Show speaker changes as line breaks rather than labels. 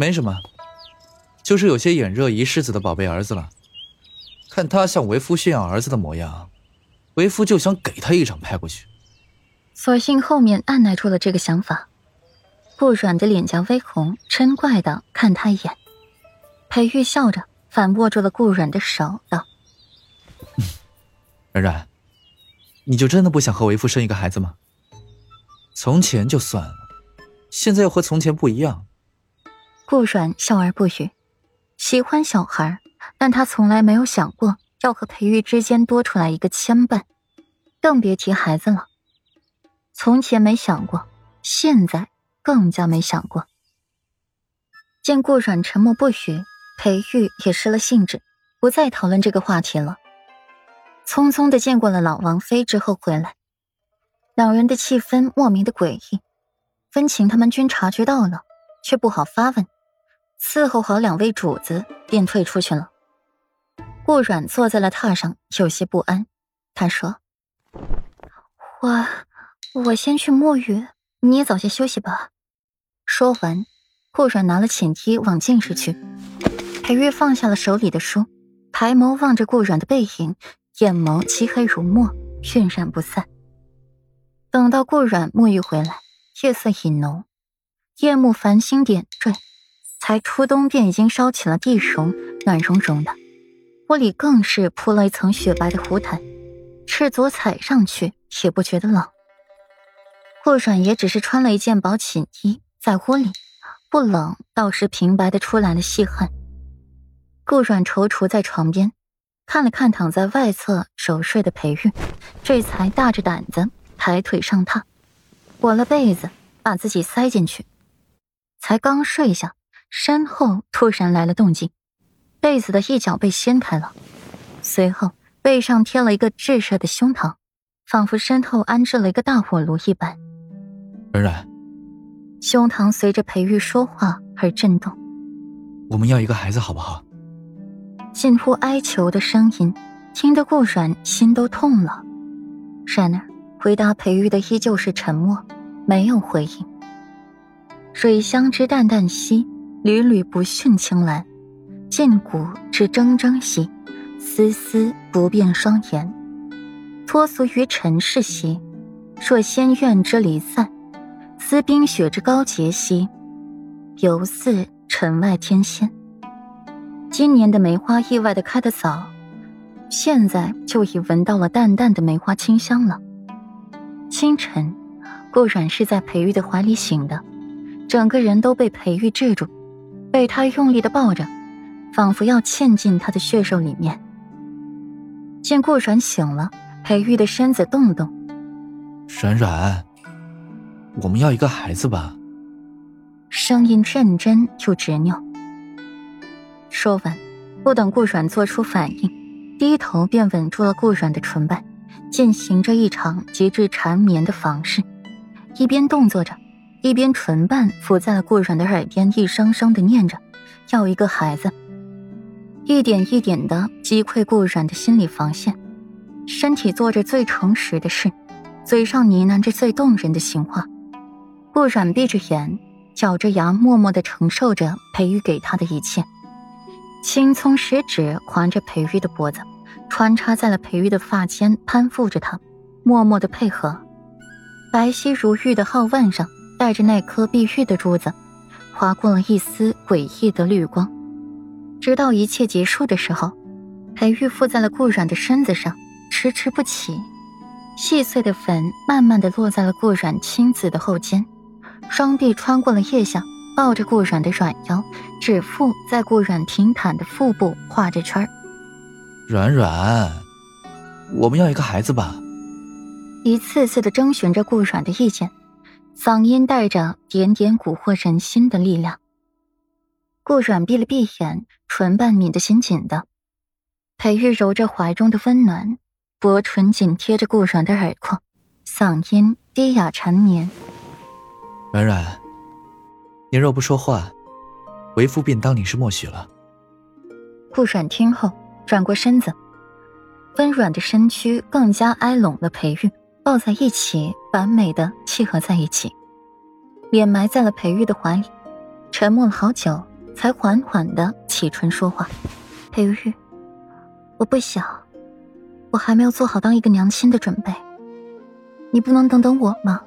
没什么，就是有些眼热姨世子的宝贝儿子了。看他向为夫炫耀儿子的模样，为夫就想给他一掌拍过去。
索性后面按耐住了这个想法。顾软的脸颊微红，嗔怪的看他一眼。裴玉笑着反握住了顾软的手，道：“
冉冉，你就真的不想和为夫生一个孩子吗？从前就算了，现在又和从前不一样。”
顾软笑而不语，喜欢小孩，但他从来没有想过要和裴玉之间多出来一个牵绊，更别提孩子了。从前没想过，现在。更加没想过。见顾阮沉默不语，裴玉也失了兴致，不再讨论这个话题了。匆匆的见过了老王妃之后回来，两人的气氛莫名的诡异。温情他们均察觉到了，却不好发问。伺候好两位主子，便退出去了。顾阮坐在了榻上，有些不安。他说：“我，我先去沐浴。”你也早些休息吧。说完，顾阮拿了寝衣往进室去。裴玉放下了手里的书，抬眸望着顾阮的背影，眼眸漆黑如墨，晕染不散。等到顾阮沐浴回来，夜色已浓，夜幕繁星点缀，才初冬便已经烧起了地绒，暖融融的。屋里更是铺了一层雪白的湖毯，赤足踩上去也不觉得冷。顾阮也只是穿了一件薄寝衣，在屋里不冷，倒是平白的出来了细汗。顾阮踌躇在床边，看了看躺在外侧熟睡的裴玉，这才大着胆子抬腿上榻，裹了被子，把自己塞进去。才刚睡下，身后突然来了动静，被子的一角被掀开了，随后背上贴了一个炙热的胸膛，仿佛身后安置了一个大火炉一般。
冉冉，
胸膛随着裴玉说话而震动。
我们要一个孩子，好不好？
近乎哀求的声音，听得顾软心都痛了。然而，回答裴玉的依旧是沉默，没有回应。水乡之淡淡兮，缕缕不逊青蓝；剑骨之铮铮兮，丝丝不变双颜。脱俗于尘世兮，若仙怨之离散。思冰雪之高洁兮，犹似尘外天仙。今年的梅花意外的开得早，现在就已闻到了淡淡的梅花清香了。清晨，顾阮是在裴玉的怀里醒的，整个人都被裴玉制住，被他用力的抱着，仿佛要嵌进他的血肉里面。见顾阮醒了，裴玉的身子动了动，
软软。我们要一个孩子吧。
声音认真又执拗。说完，不等顾阮做出反应，低头便吻住了顾阮的唇瓣，进行着一场极致缠绵的房事。一边动作着，一边唇瓣抚在了顾阮的耳边，一声声的念着要一个孩子，一点一点的击溃顾阮的心理防线，身体做着最诚实的事，嘴上呢喃着最动人的情话。顾阮闭着眼，咬着牙，默默的承受着裴玉给他的一切。青葱食指环着裴玉的脖子，穿插在了裴玉的发间，攀附着他，默默的配合。白皙如玉的皓腕上，带着那颗碧玉的珠子，划过了一丝诡异的绿光。直到一切结束的时候，裴玉附在了顾阮的身子上，迟迟不起。细碎的粉慢慢的落在了顾阮青紫的后肩。双臂穿过了腋下，抱着顾阮的软腰，指腹在顾阮平坦的腹部画着圈儿。
软软，我们要一个孩子吧。
一次次的征询着顾阮的意见，嗓音带着点点蛊惑人心的力量。顾阮闭了闭眼，唇瓣抿得紧紧的。裴玉揉着怀中的温暖，薄唇紧贴着顾阮的耳廓，嗓音低哑缠绵。
软软，你若不说话，为夫便当你是默许了。
顾阮听后转过身子，温软的身躯更加挨拢了裴玉，抱在一起，完美的契合在一起，脸埋在了裴玉的怀里，沉默了好久，才缓缓的启唇说话：“裴玉，我不想，我还没有做好当一个娘亲的准备，你不能等等我吗？”